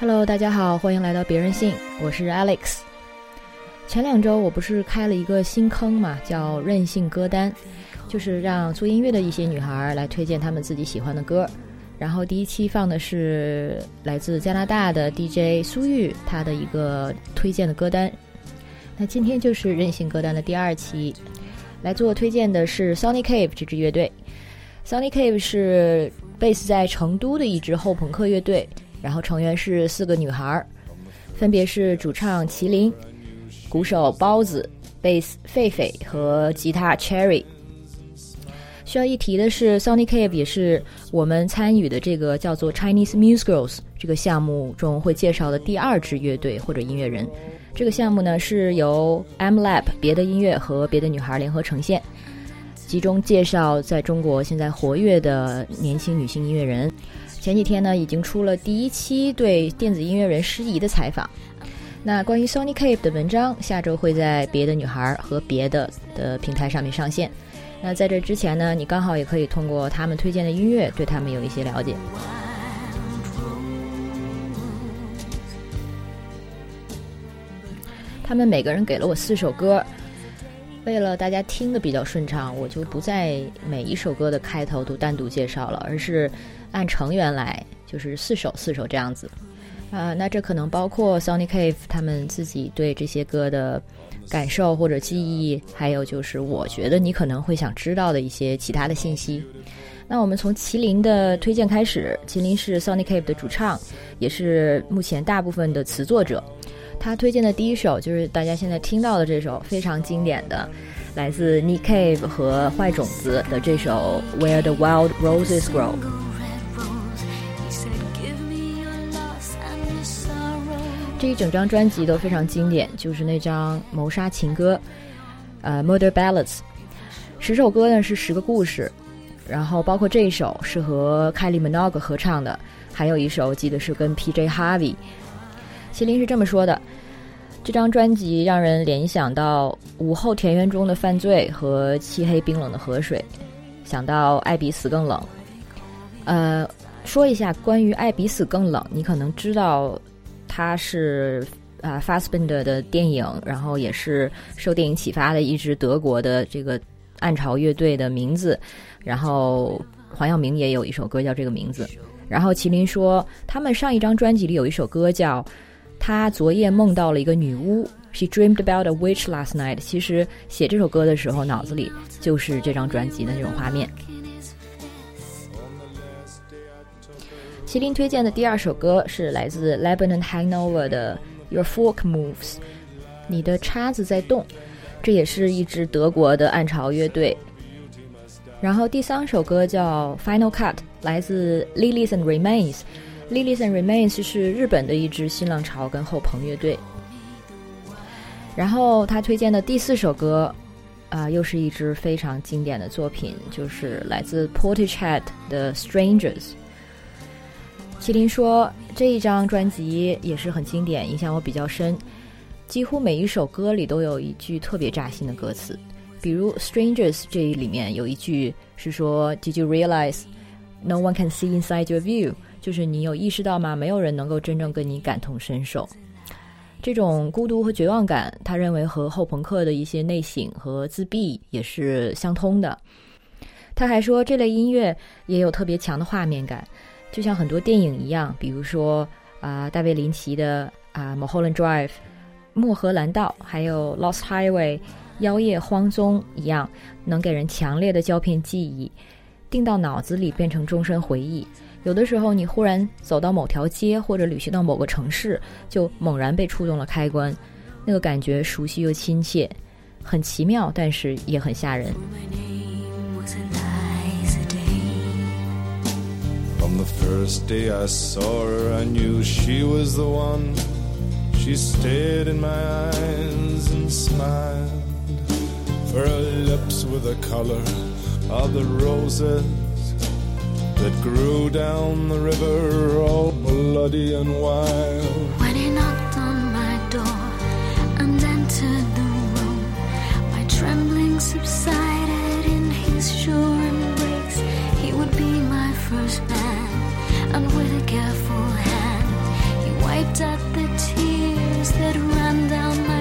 Hello，大家好，欢迎来到别人信，我是 Alex。前两周我不是开了一个新坑嘛，叫任性歌单，就是让做音乐的一些女孩来推荐她们自己喜欢的歌。然后第一期放的是来自加拿大的 DJ 苏玉，她的一个推荐的歌单。那今天就是任性歌单的第二期，来做推荐的是 Sonic Cave 这支乐队。Sonic Cave 是 base 在成都的一支后朋克乐队。然后成员是四个女孩儿，分别是主唱麒麟、鼓手包子、贝斯狒狒和吉他 Cherry。需要一提的是，Sonic Cave 也是我们参与的这个叫做 Chinese Musicals 这个项目中会介绍的第二支乐队或者音乐人。这个项目呢是由 M Lab 别的音乐和别的女孩联合呈现，集中介绍在中国现在活跃的年轻女性音乐人。前几天呢，已经出了第一期对电子音乐人诗怡的采访。那关于 Sony Cave 的文章，下周会在别的女孩和别的的平台上面上线。那在这之前呢，你刚好也可以通过他们推荐的音乐，对他们有一些了解。他们每个人给了我四首歌，为了大家听的比较顺畅，我就不在每一首歌的开头都单独介绍了，而是。按成员来，就是四首四首这样子，啊，那这可能包括 Sonic Cave 他们自己对这些歌的感受或者记忆，还有就是我觉得你可能会想知道的一些其他的信息。那我们从麒麟的推荐开始，麒麟是 Sonic Cave 的主唱，也是目前大部分的词作者。他推荐的第一首就是大家现在听到的这首非常经典的，来自 Nick Cave 和坏种子的这首 Where the Wild Roses Grow。这一整张专辑都非常经典，就是那张《谋杀情歌》，呃，《Murder Ballads》，十首歌呢是十个故事，然后包括这一首是和 Kylie Minogue 合唱的，还有一首记得是跟 PJ Harvey。麒麟是这么说的：这张专辑让人联想到午后田园中的犯罪和漆黑冰冷的河水，想到爱比死更冷。呃，说一下关于爱比死更冷，你可能知道。他是啊，Fassbender 的电影，然后也是受电影启发的一支德国的这个暗潮乐队的名字。然后黄耀明也有一首歌叫这个名字。然后麒麟说，他们上一张专辑里有一首歌叫《他昨夜梦到了一个女巫》，She dreamed about a witch last night。其实写这首歌的时候，脑子里就是这张专辑的那种画面。麒麟推荐的第二首歌是来自 Lebanon Hangover 的 Your Fork Moves，你的叉子在动，这也是一支德国的暗潮乐队。然后第三首歌叫 Final Cut，来自 Lilies and Remains。Lilies and Remains 是日本的一支新浪潮跟后朋乐队。然后他推荐的第四首歌，啊，又是一支非常经典的作品，就是来自 Portishead 的 Strangers。麒麟说：“这一张专辑也是很经典，影响我比较深。几乎每一首歌里都有一句特别扎心的歌词，比如《Strangers》这里面有一句是说：‘Did you realize no one can see inside your view？’ 就是你有意识到吗？没有人能够真正跟你感同身受。这种孤独和绝望感，他认为和后朋克的一些内省和自闭也是相通的。他还说，这类音乐也有特别强的画面感。”就像很多电影一样，比如说啊，大卫林奇的啊《Mulholland Drive》、《漠河蓝道》，还有《Lost Highway》、《妖夜荒踪》一样，能给人强烈的胶片记忆，定到脑子里变成终身回忆。有的时候，你忽然走到某条街，或者旅行到某个城市，就猛然被触动了开关，那个感觉熟悉又亲切，很奇妙，但是也很吓人。From the first day I saw her, I knew she was the one. She stared in my eyes and smiled. For her lips were the color of the roses that grew down the river, all bloody and wild. When he knocked on my door and entered the room, my trembling subsided in his sure embrace. He would be my first man and with a careful hand, he wiped out the tears that ran down my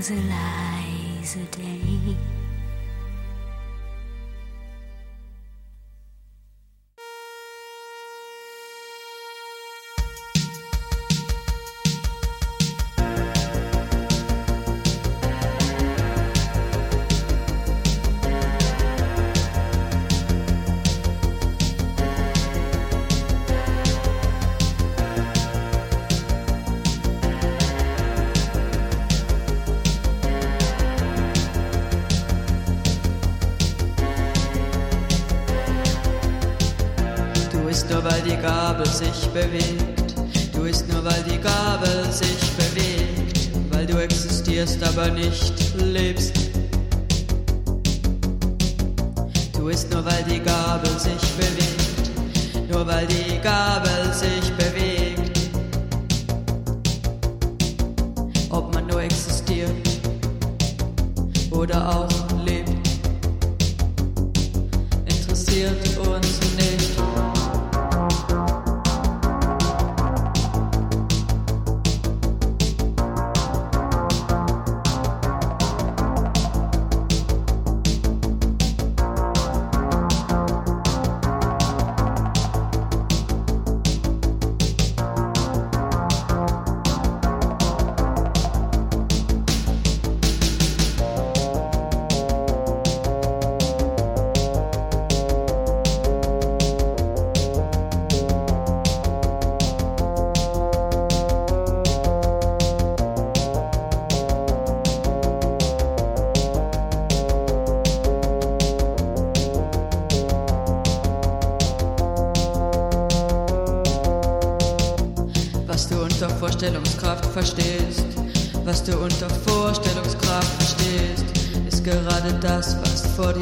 was a lie, a day.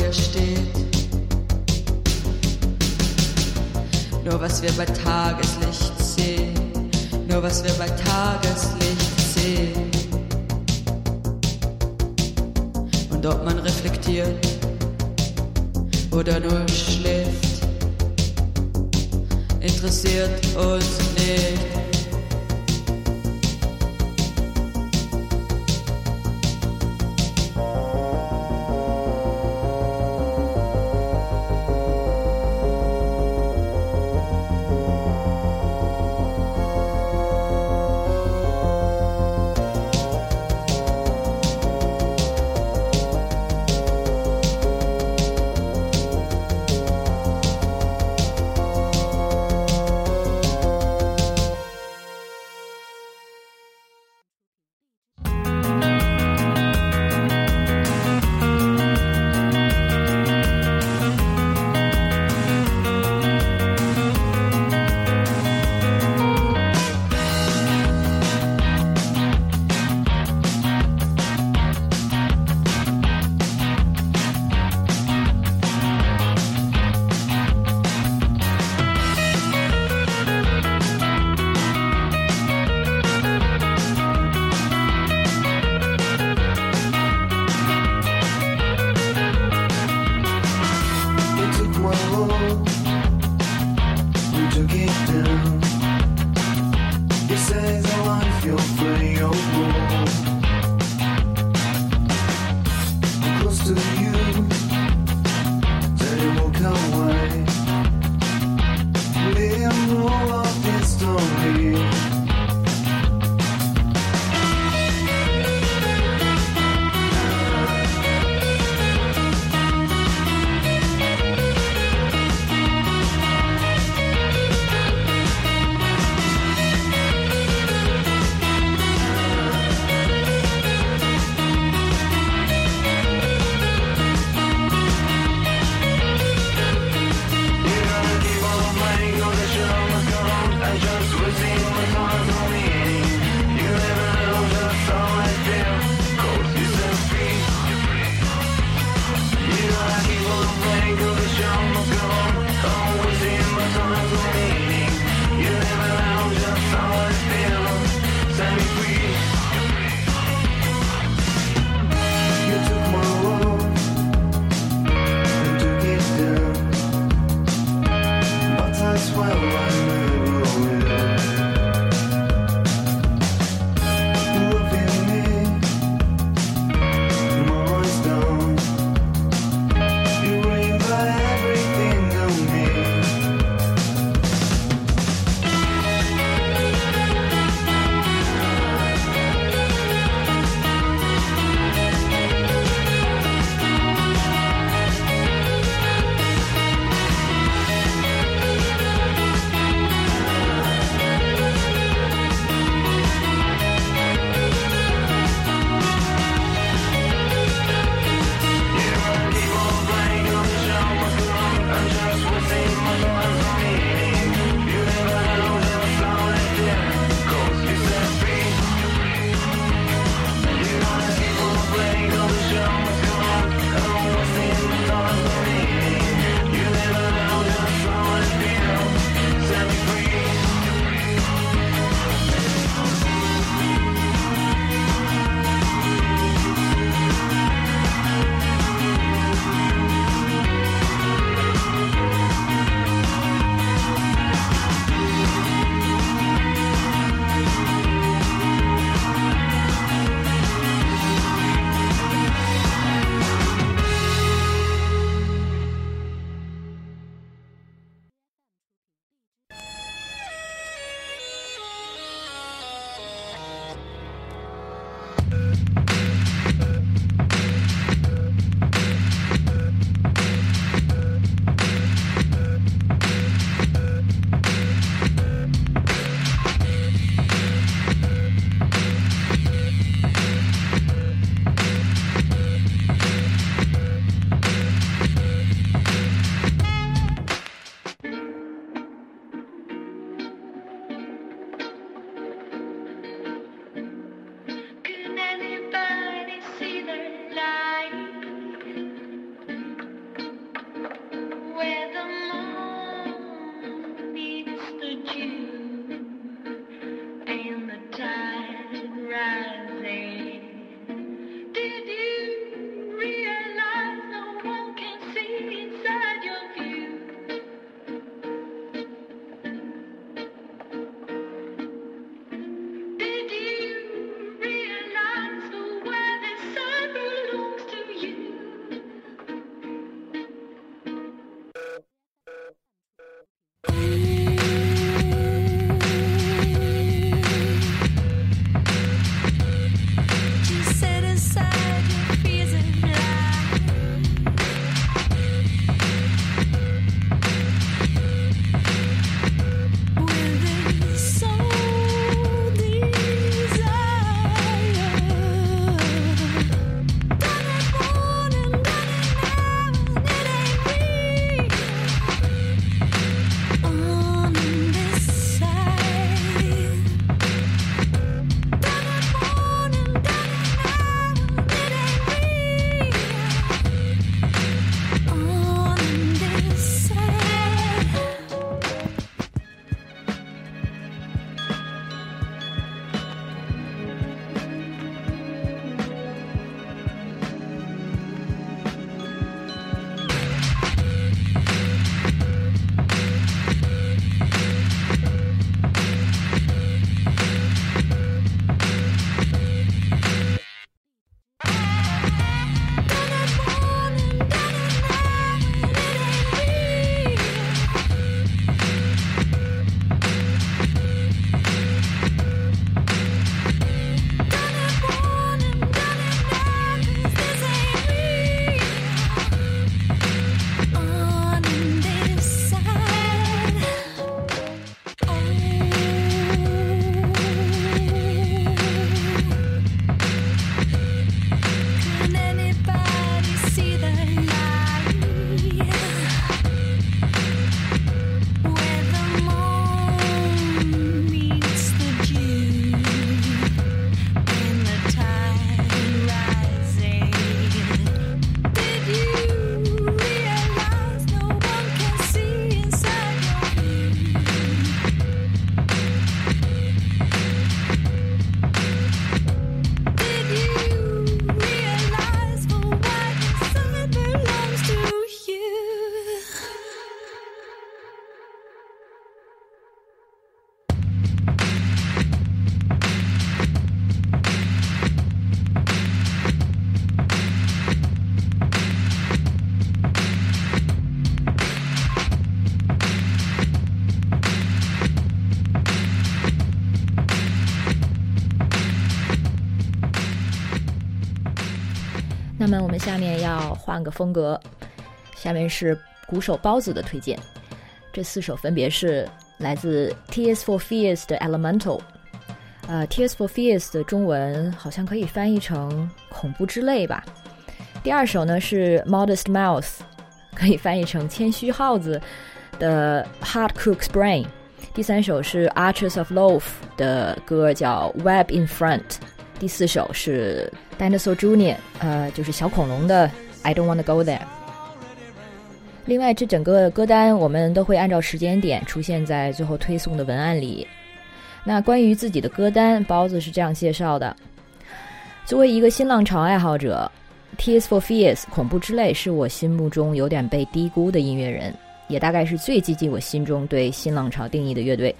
Tür steht. Nur was wir bei Tageslicht sehen, nur was wir bei Tageslicht sehen. Und ob man reflektiert oder nur schläft. 我们下面要换个风格，下面是鼓手包子的推荐。这四首分别是来自 Tears for Fears 的 Elemental。呃，Tears for Fears 的中文好像可以翻译成恐怖之泪吧。第二首呢是 Modest Mouse，可以翻译成谦虚耗子的 Hard Cook's Brain。第三首是 Archers of Loaf 的歌叫 Web in Front。第四首是 Dinosaur Junior，呃，就是小恐龙的 I Don't Wanna Go There。另外，这整个歌单我们都会按照时间点出现在最后推送的文案里。那关于自己的歌单，包子是这样介绍的：作为一个新浪潮爱好者，《Tears for Fears》恐怖之泪是我心目中有点被低估的音乐人，也大概是最接近我心中对新浪潮定义的乐队。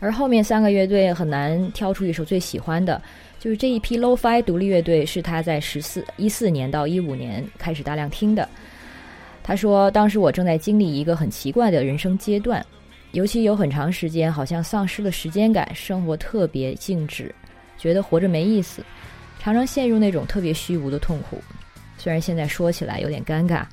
而后面三个乐队很难挑出一首最喜欢的，就是这一批 Lo-Fi 独立乐队是他在十四一四年到一五年开始大量听的。他说：“当时我正在经历一个很奇怪的人生阶段，尤其有很长时间好像丧失了时间感，生活特别静止，觉得活着没意思，常常陷入那种特别虚无的痛苦。虽然现在说起来有点尴尬。”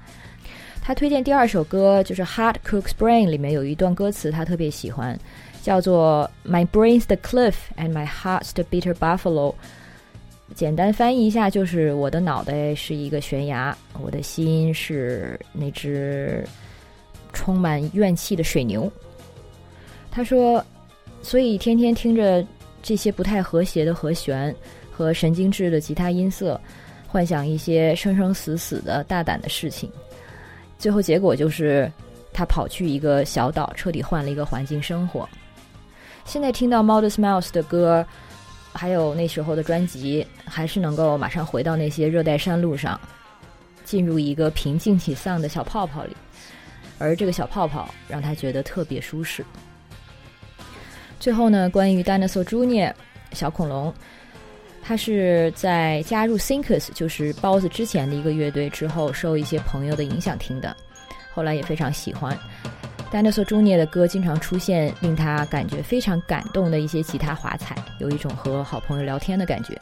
他推荐第二首歌就是《Hard Cook's Brain》，里面有一段歌词他特别喜欢，叫做 “My brain's the cliff and my heart's the bitter buffalo”。简单翻译一下，就是我的脑袋是一个悬崖，我的心是那只充满怨气的水牛。他说，所以天天听着这些不太和谐的和弦和神经质的吉他音色，幻想一些生生死死的大胆的事情，最后结果就是他跑去一个小岛，彻底换了一个环境生活。现在听到 Modest Mouse 的歌。还有那时候的专辑，还是能够马上回到那些热带山路上，进入一个平静起丧的小泡泡里，而这个小泡泡让他觉得特别舒适。最后呢，关于 Dinosaur Junior 小恐龙，他是在加入 Thinkers 就是包子之前的一个乐队之后，受一些朋友的影响听的，后来也非常喜欢。Dinosaur Junior 的歌经常出现令他感觉非常感动的一些吉他华彩，有一种和好朋友聊天的感觉。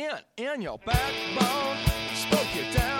Pin in your backbone, spoke you down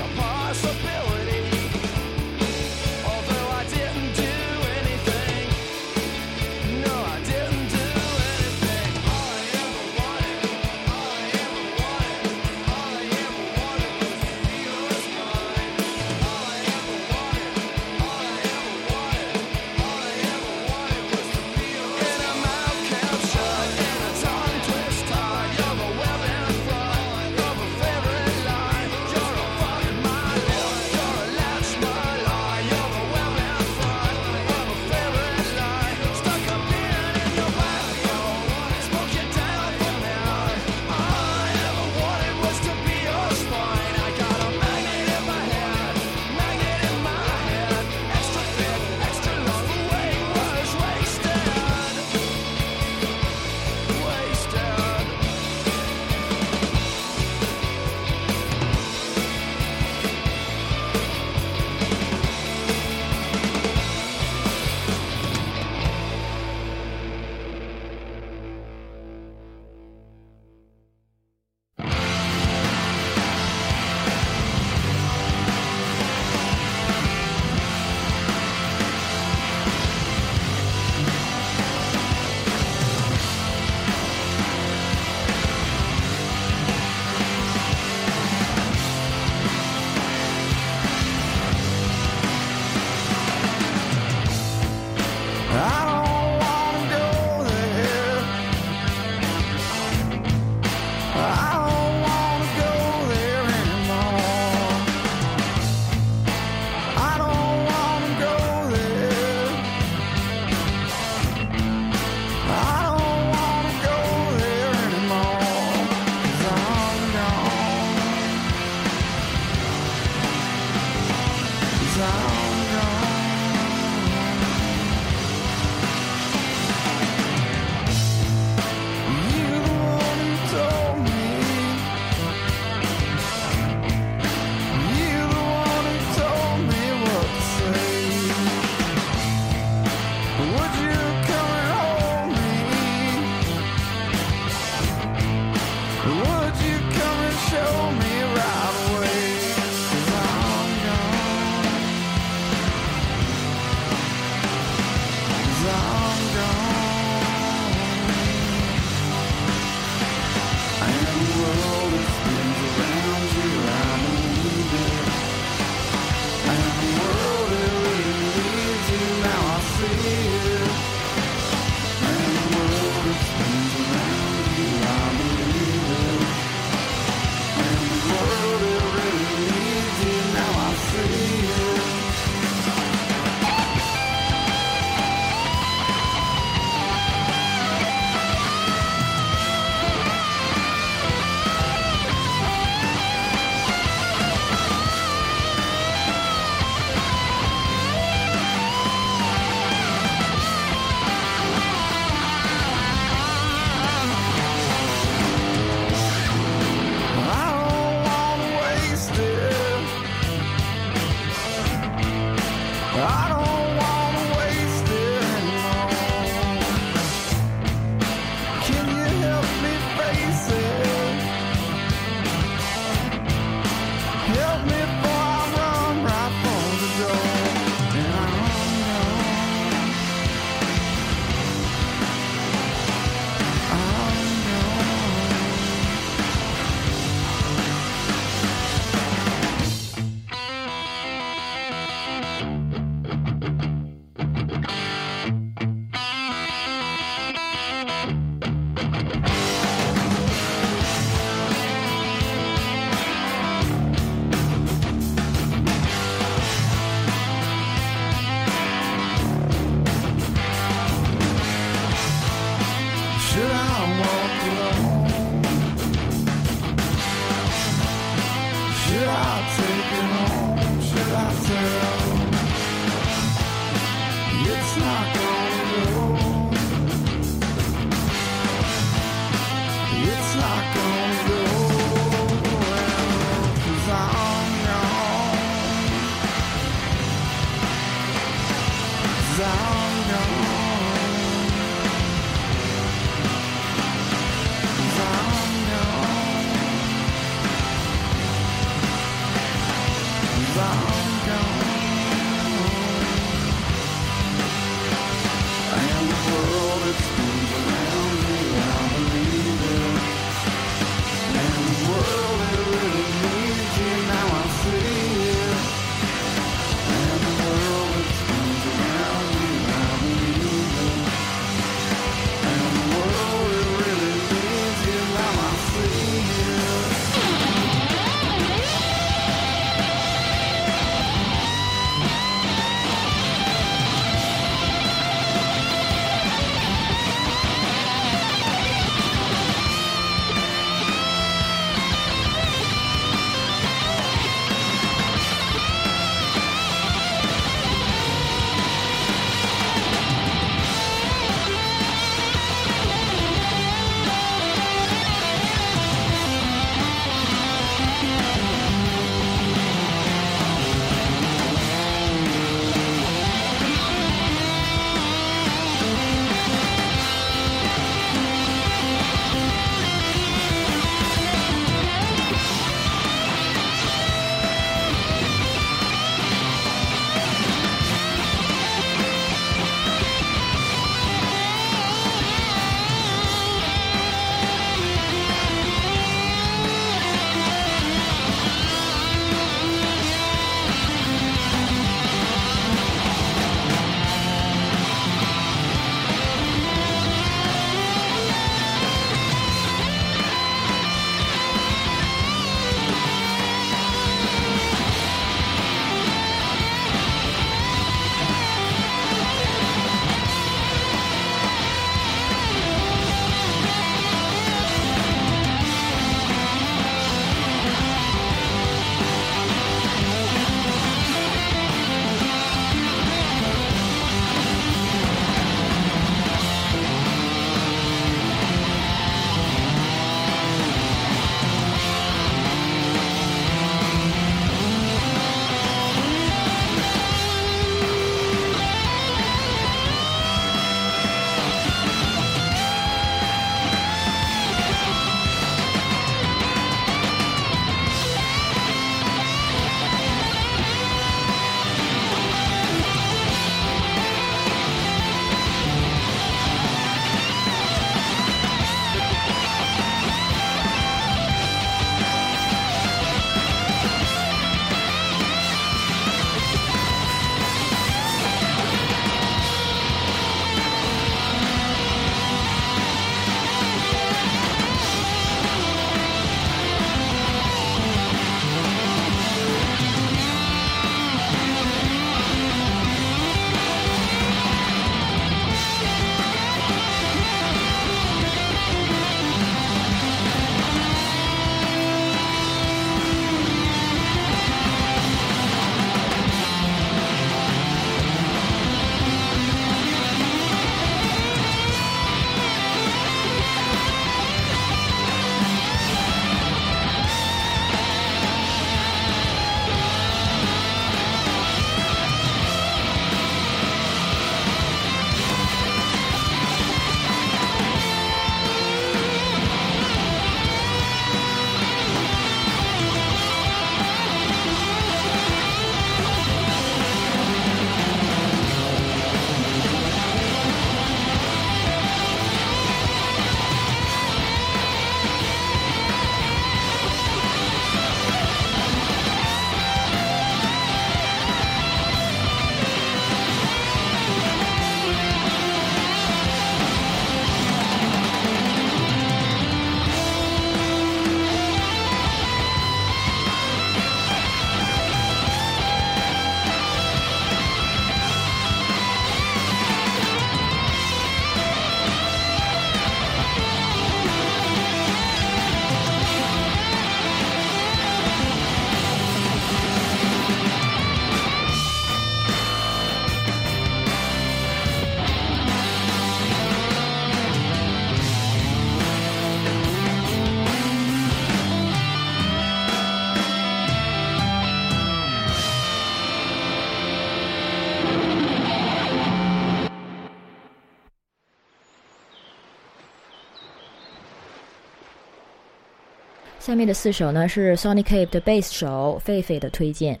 下面的四首呢是 Sonic Cave 的贝斯手狒狒的推荐。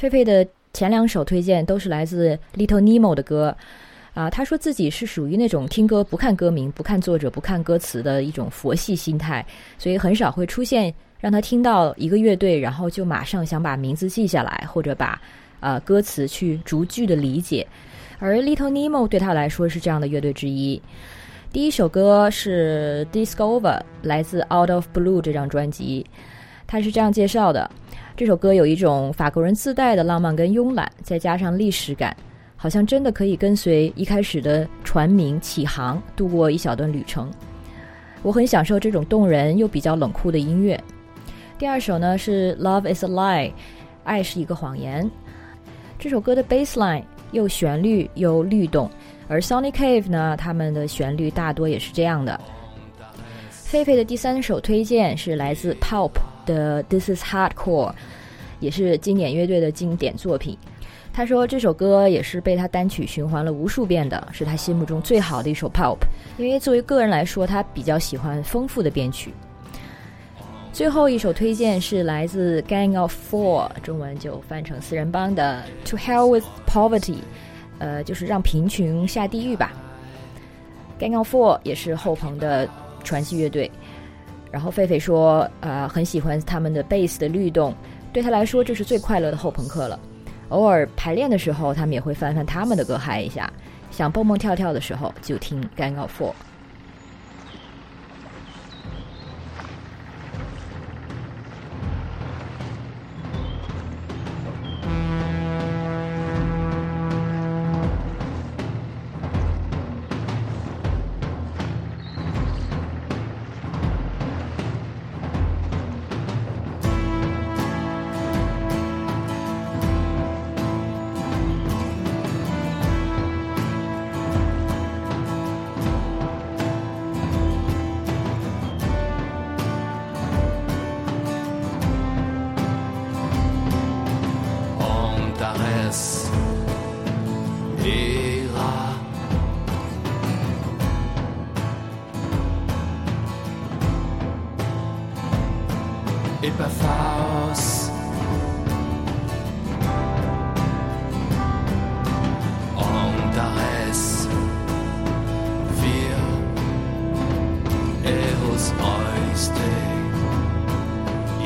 狒狒的前两首推荐都是来自 Little Nemo 的歌。啊，他说自己是属于那种听歌不看歌名、不看作者、不看歌词的一种佛系心态，所以很少会出现让他听到一个乐队，然后就马上想把名字记下来，或者把呃歌词去逐句的理解。而 Little Nemo 对他来说是这样的乐队之一。第一首歌是 Discover，来自 Out of Blue 这张专辑。他是这样介绍的：这首歌有一种法国人自带的浪漫跟慵懒，再加上历史感。好像真的可以跟随一开始的船名起航，度过一小段旅程。我很享受这种动人又比较冷酷的音乐。第二首呢是《Love Is a Lie》，爱是一个谎言。这首歌的 bass line 又旋律又律动，而 Sony Cave 呢，他们的旋律大多也是这样的。狒狒的第三首推荐是来自 Pulp 的《This Is Hardcore》，也是经典乐队的经典作品。他说这首歌也是被他单曲循环了无数遍的，是他心目中最好的一首 pop。因为作为个人来说，他比较喜欢丰富的编曲。最后一首推荐是来自 Gang of Four，中文就翻成四人帮的《To Hell with Poverty》，呃，就是让贫穷下地狱吧。Gang of Four 也是后朋的传奇乐队。然后狒狒说，呃，很喜欢他们的 bass 的律动，对他来说这是最快乐的后朋克了。偶尔排练的时候，他们也会翻翻他们的歌嗨一下。想蹦蹦跳跳的时候，就听《Gang of Four》。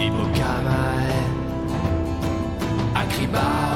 Hippocamae Acribas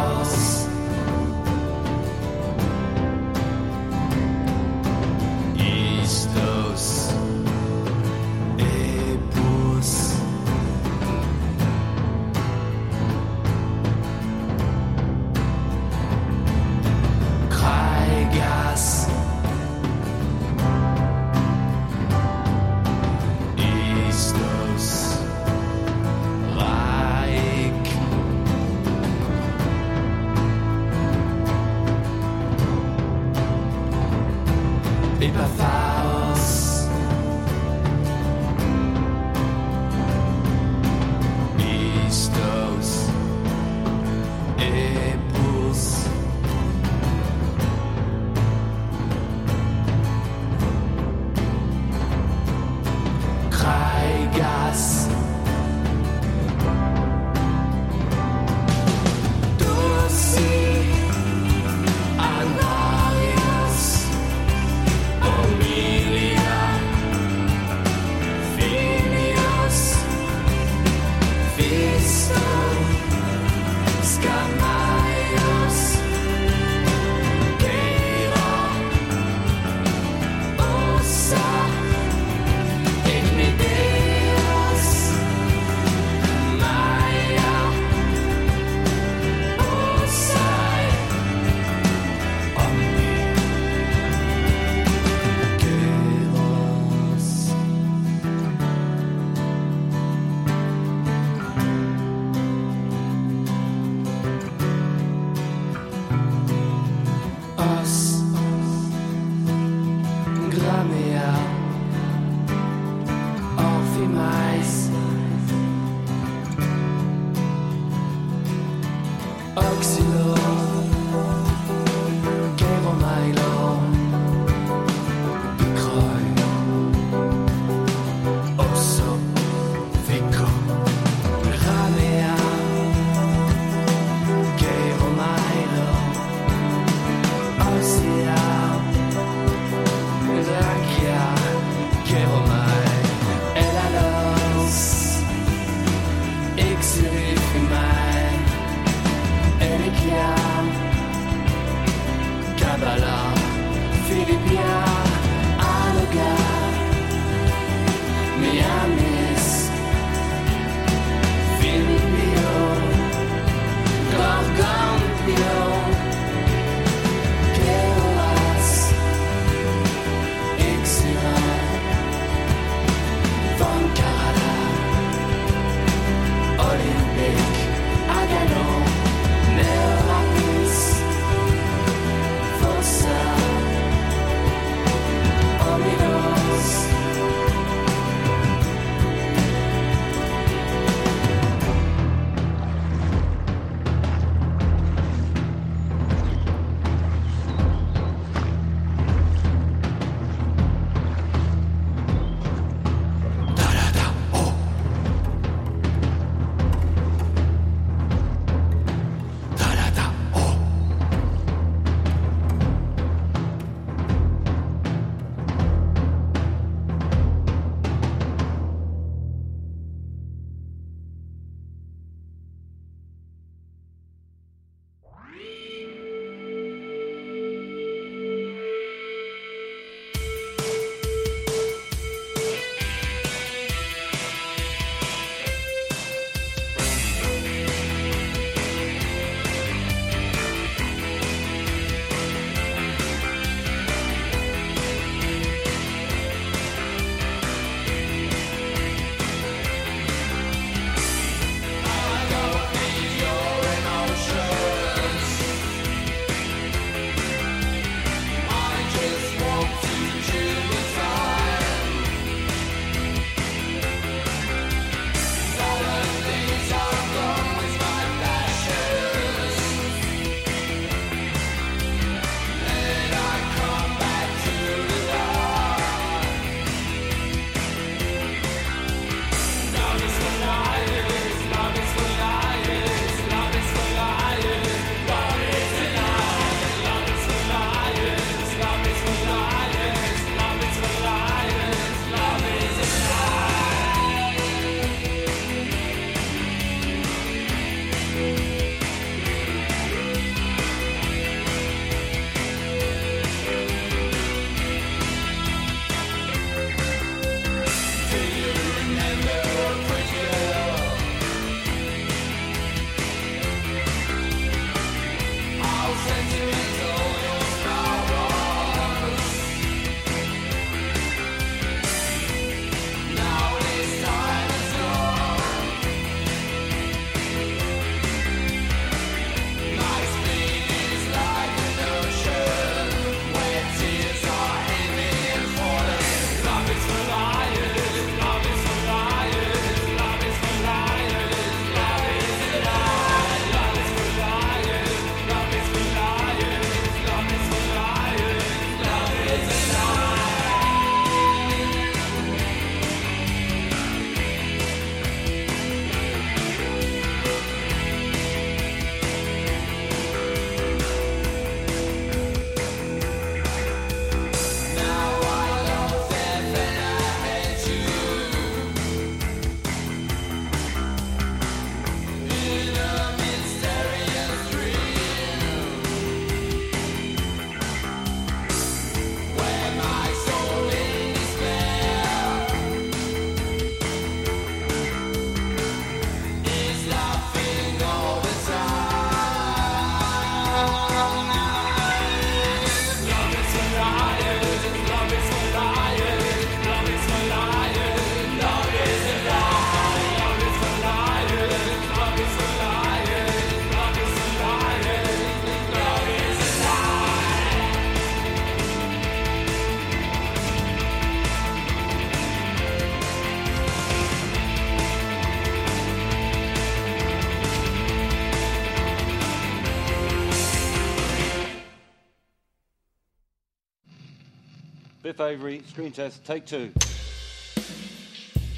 Avery, screen test, take two.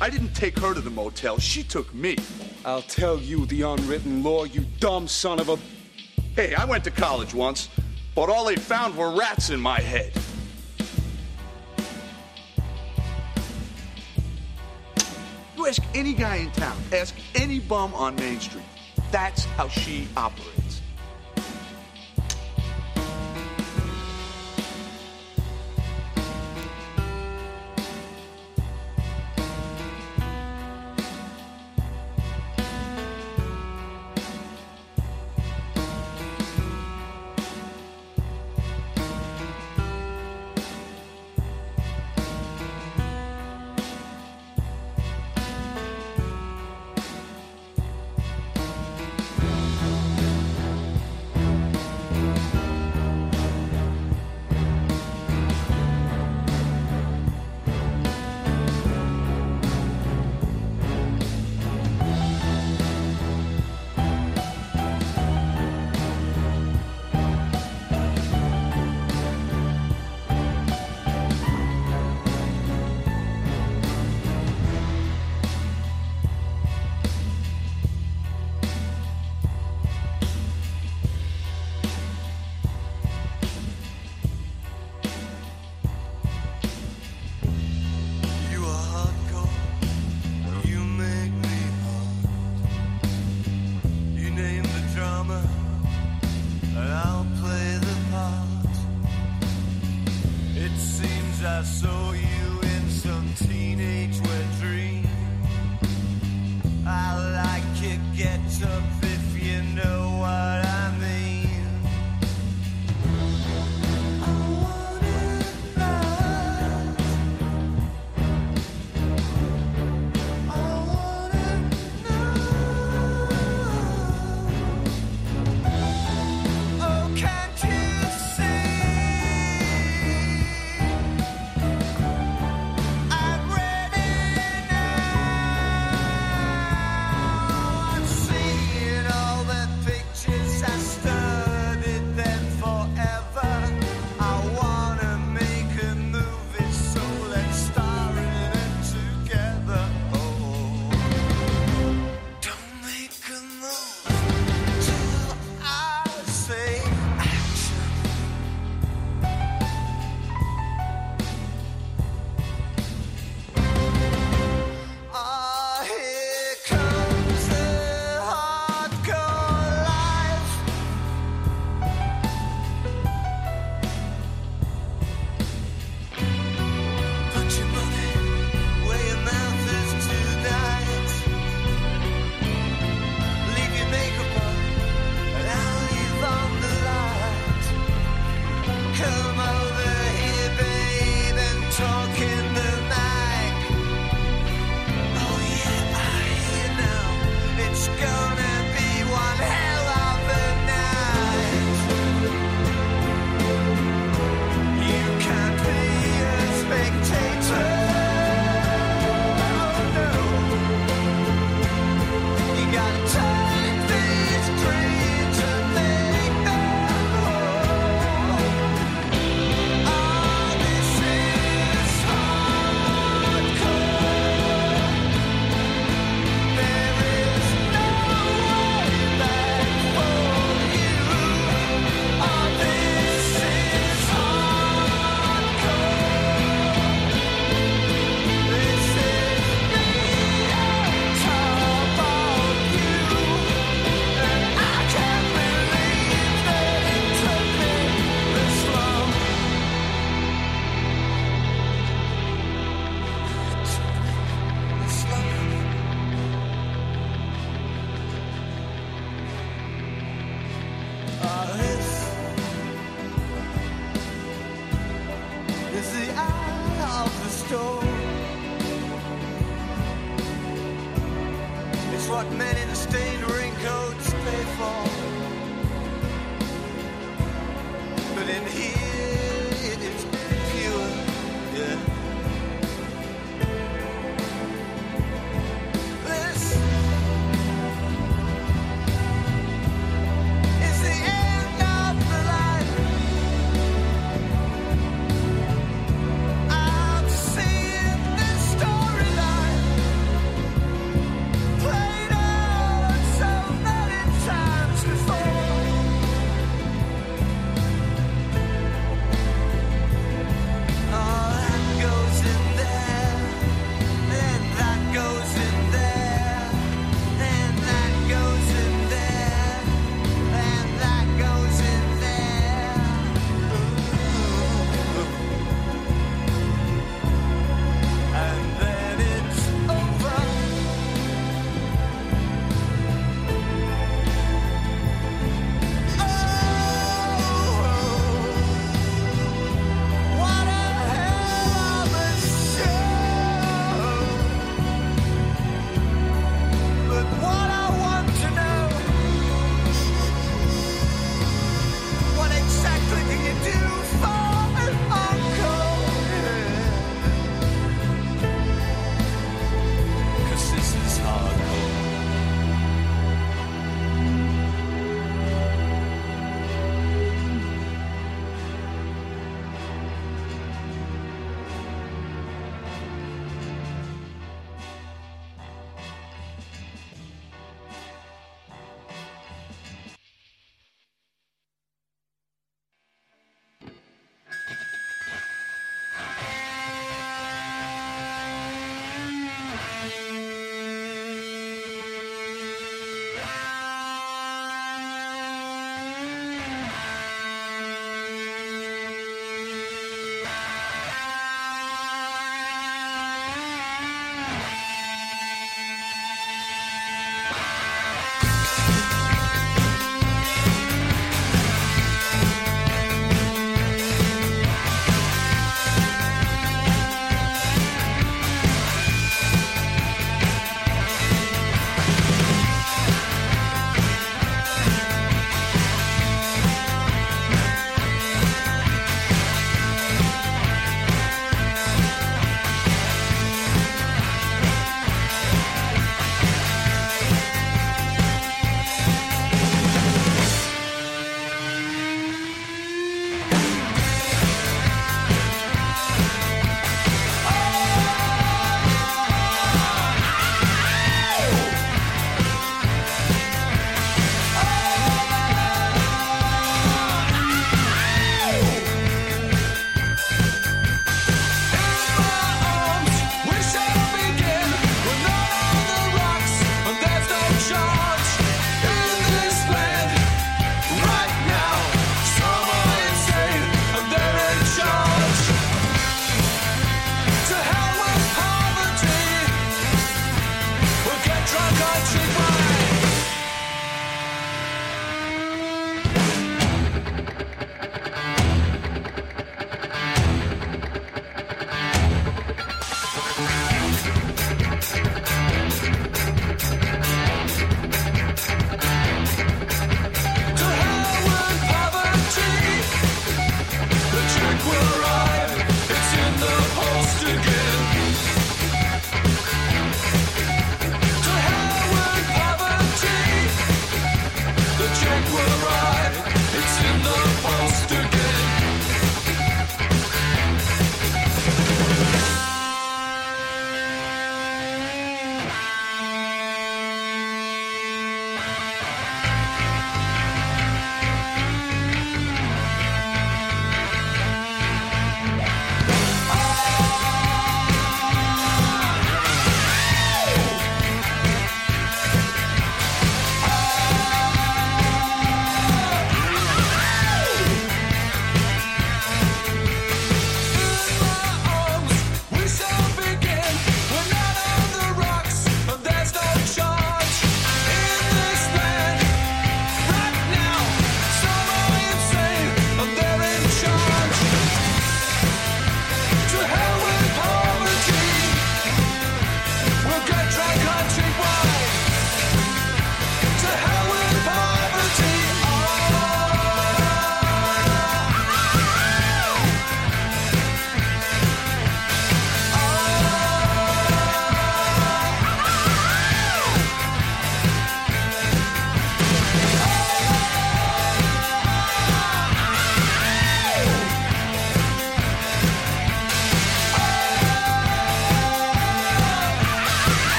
I didn't take her to the motel. She took me. I'll tell you the unwritten law, you dumb son of a. Hey, I went to college once, but all they found were rats in my head. You ask any guy in town, ask any bum on Main Street. That's how she operates.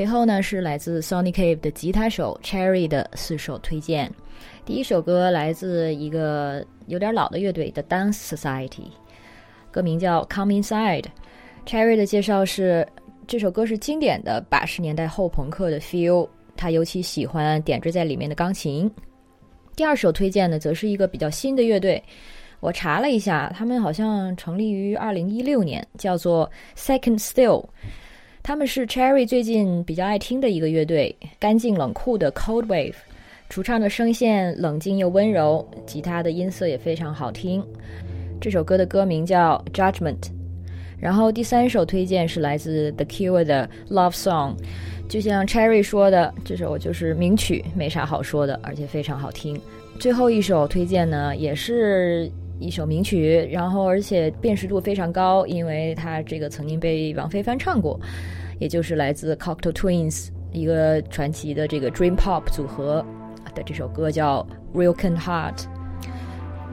随后呢是来自 Sonicave 的吉他手 Cherry 的四首推荐。第一首歌来自一个有点老的乐队的 Dance Society，歌名叫《Come Inside》。Cherry 的介绍是这首歌是经典的八十年代后朋克的 feel，他尤其喜欢点缀在里面的钢琴。第二首推荐呢，则是一个比较新的乐队。我查了一下，他们好像成立于二零一六年，叫做 Second Still。他们是 Cherry 最近比较爱听的一个乐队，干净冷酷的 Cold Wave，主唱的声线冷静又温柔，吉他的音色也非常好听。这首歌的歌名叫 Judgment。然后第三首推荐是来自 The Cure 的 Love Song，就像 Cherry 说的，这首就是名曲，没啥好说的，而且非常好听。最后一首推荐呢，也是。一首名曲，然后而且辨识度非常高，因为它这个曾经被王菲翻唱过，也就是来自 Cocktail Twins 一个传奇的这个 Dream Pop 组合的这首歌叫 Real Kind Heart。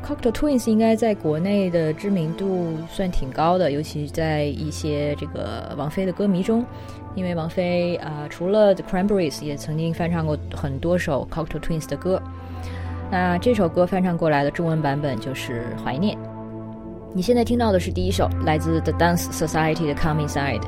Cocktail Twins 应该在国内的知名度算挺高的，尤其在一些这个王菲的歌迷中，因为王菲啊除了 The Cranberries 也曾经翻唱过很多首 Cocktail Twins 的歌。那这首歌翻唱过来的中文版本就是怀念。你现在听到的是第一首来自 the dance society 的 coming side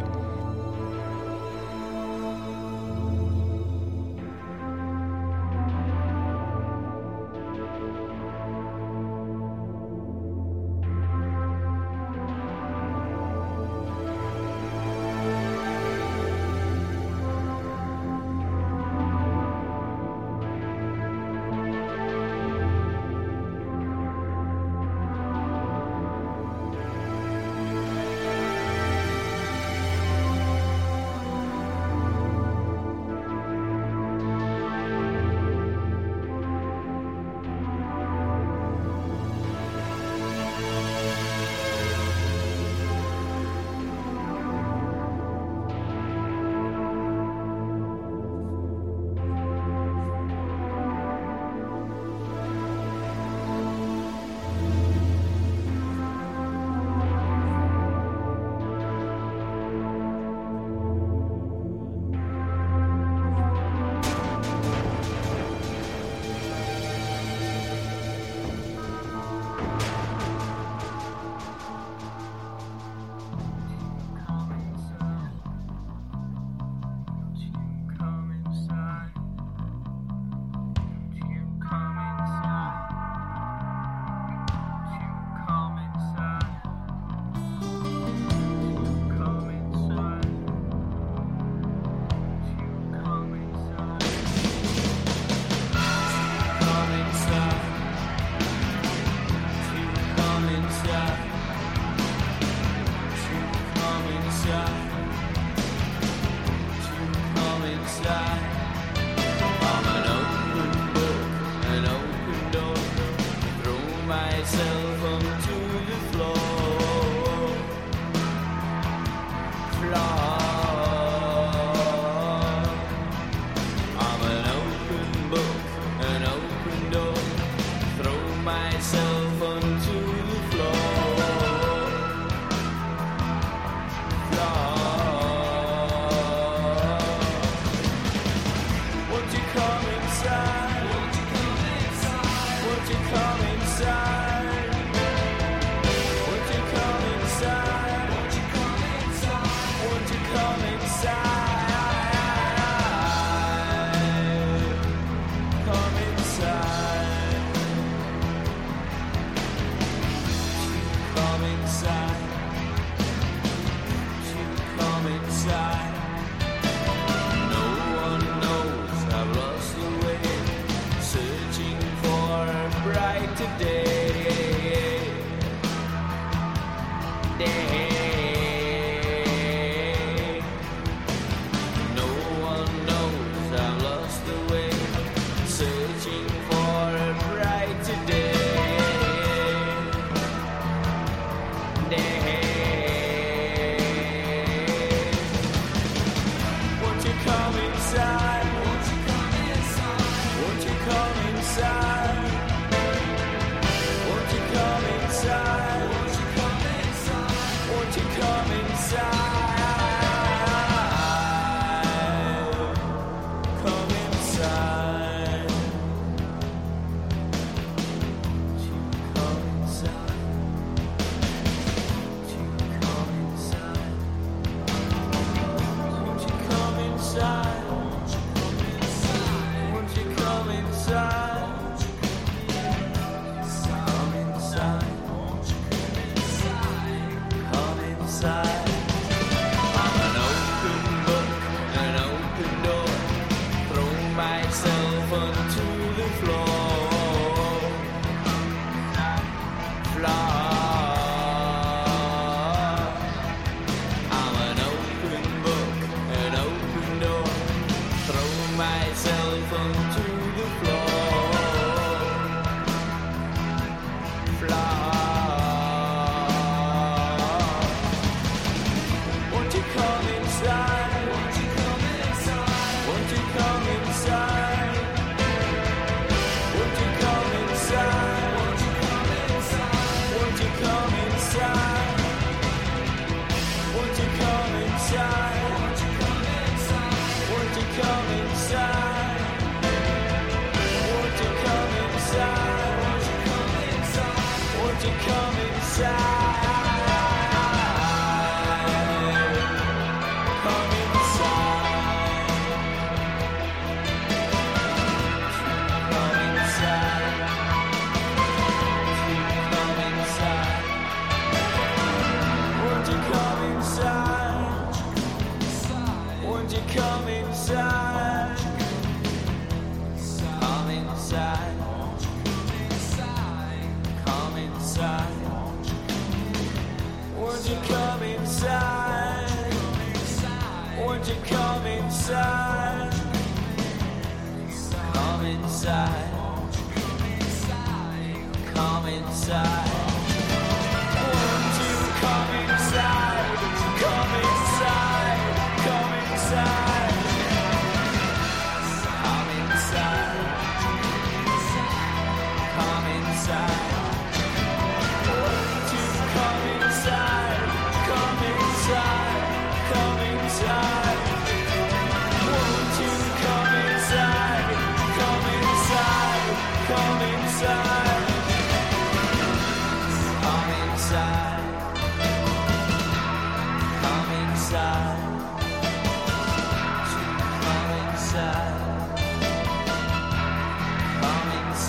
shine.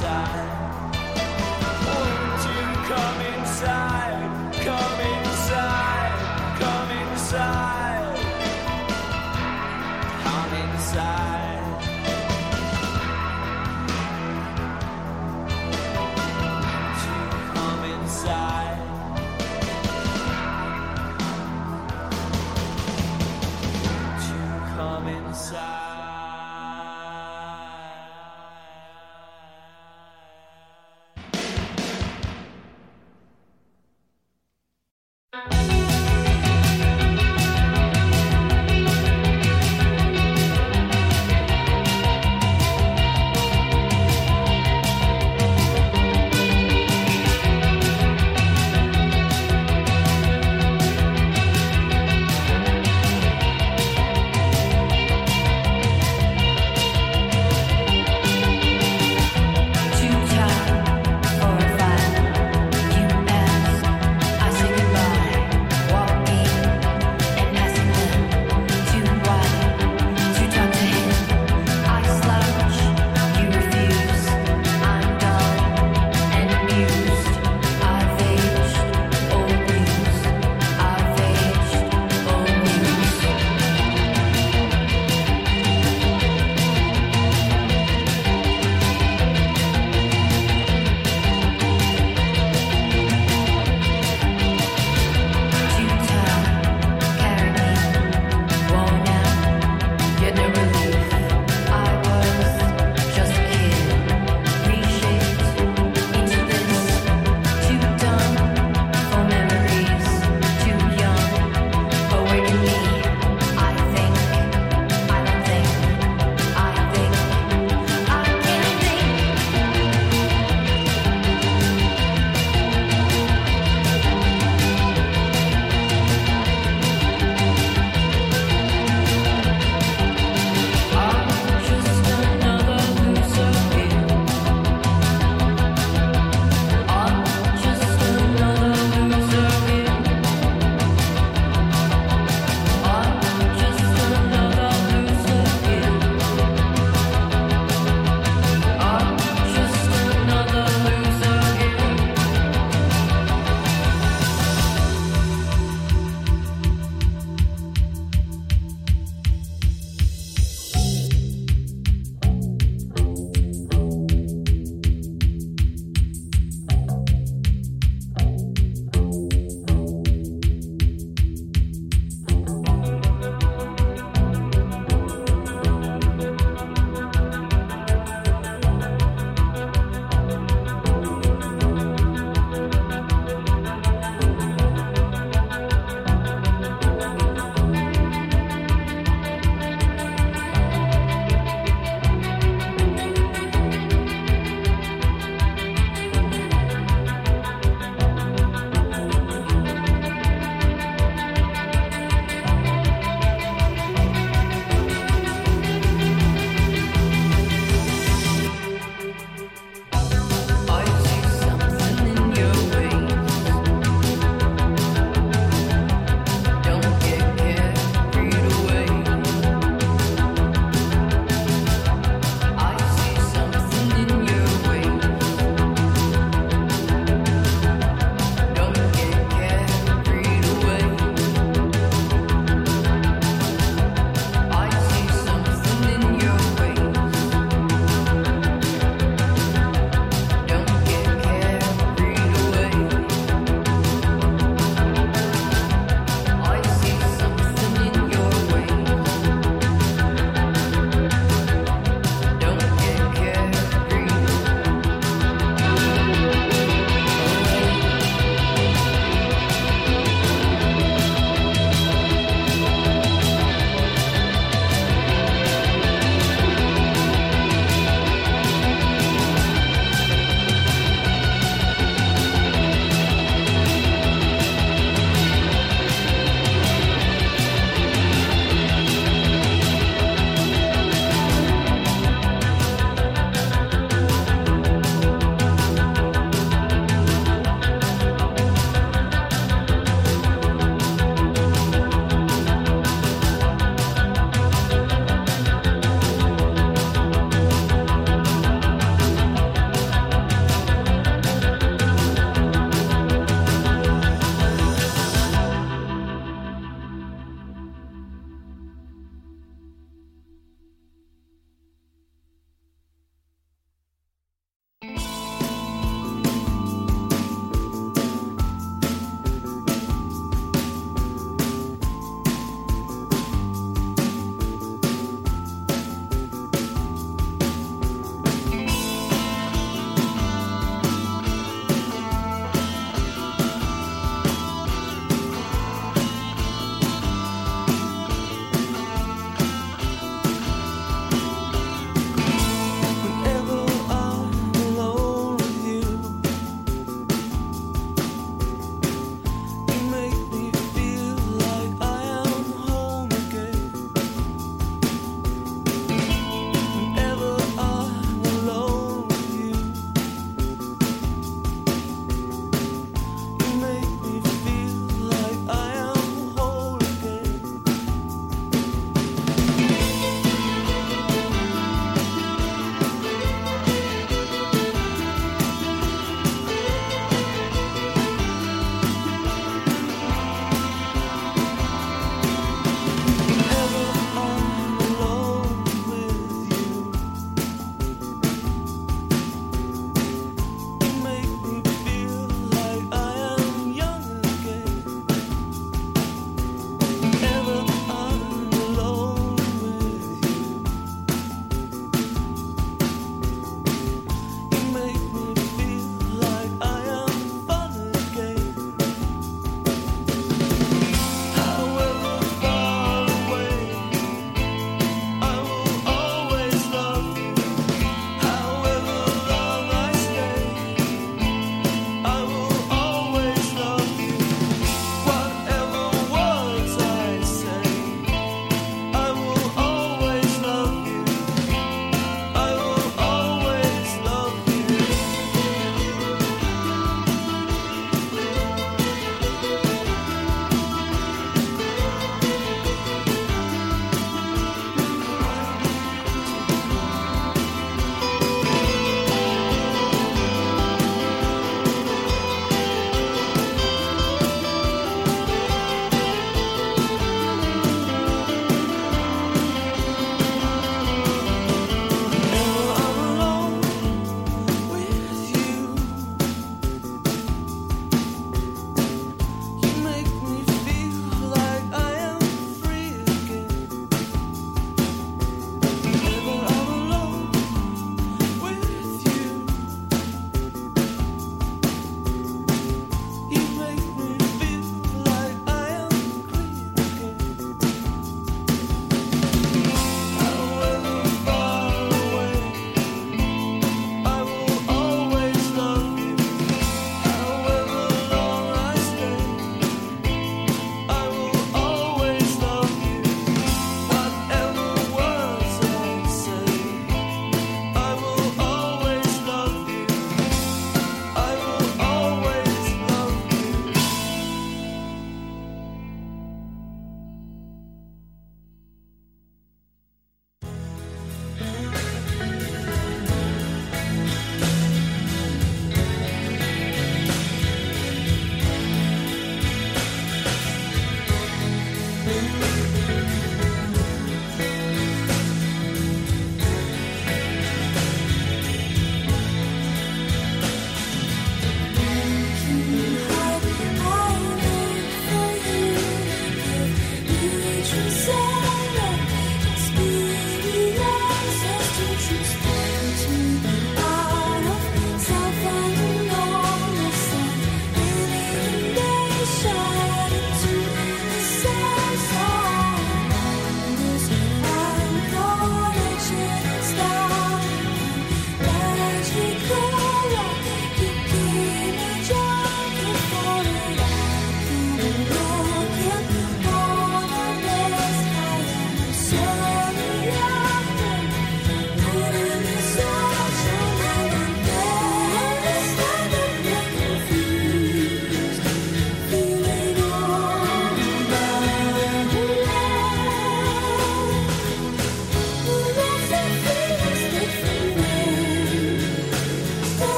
side. Won't you come in?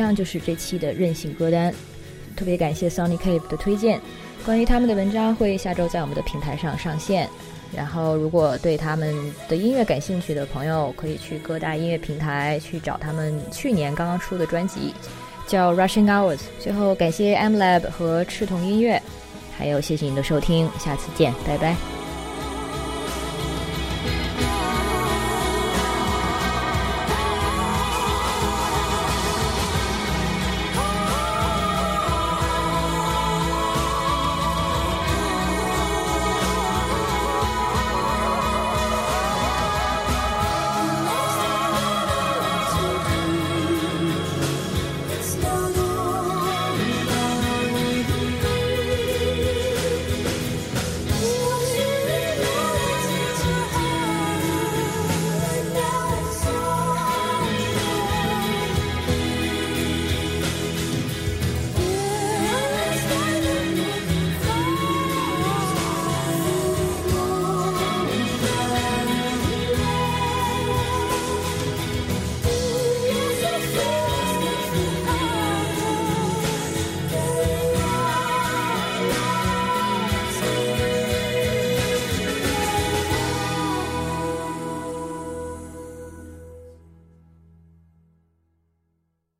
上就是这期的任性歌单，特别感谢 Sony Cave 的推荐。关于他们的文章会下周在我们的平台上上线。然后，如果对他们的音乐感兴趣的朋友，可以去各大音乐平台去找他们去年刚刚出的专辑，叫 Rushing Hours。最后，感谢 M Lab 和赤瞳音乐，还有谢谢您的收听，下次见，拜拜。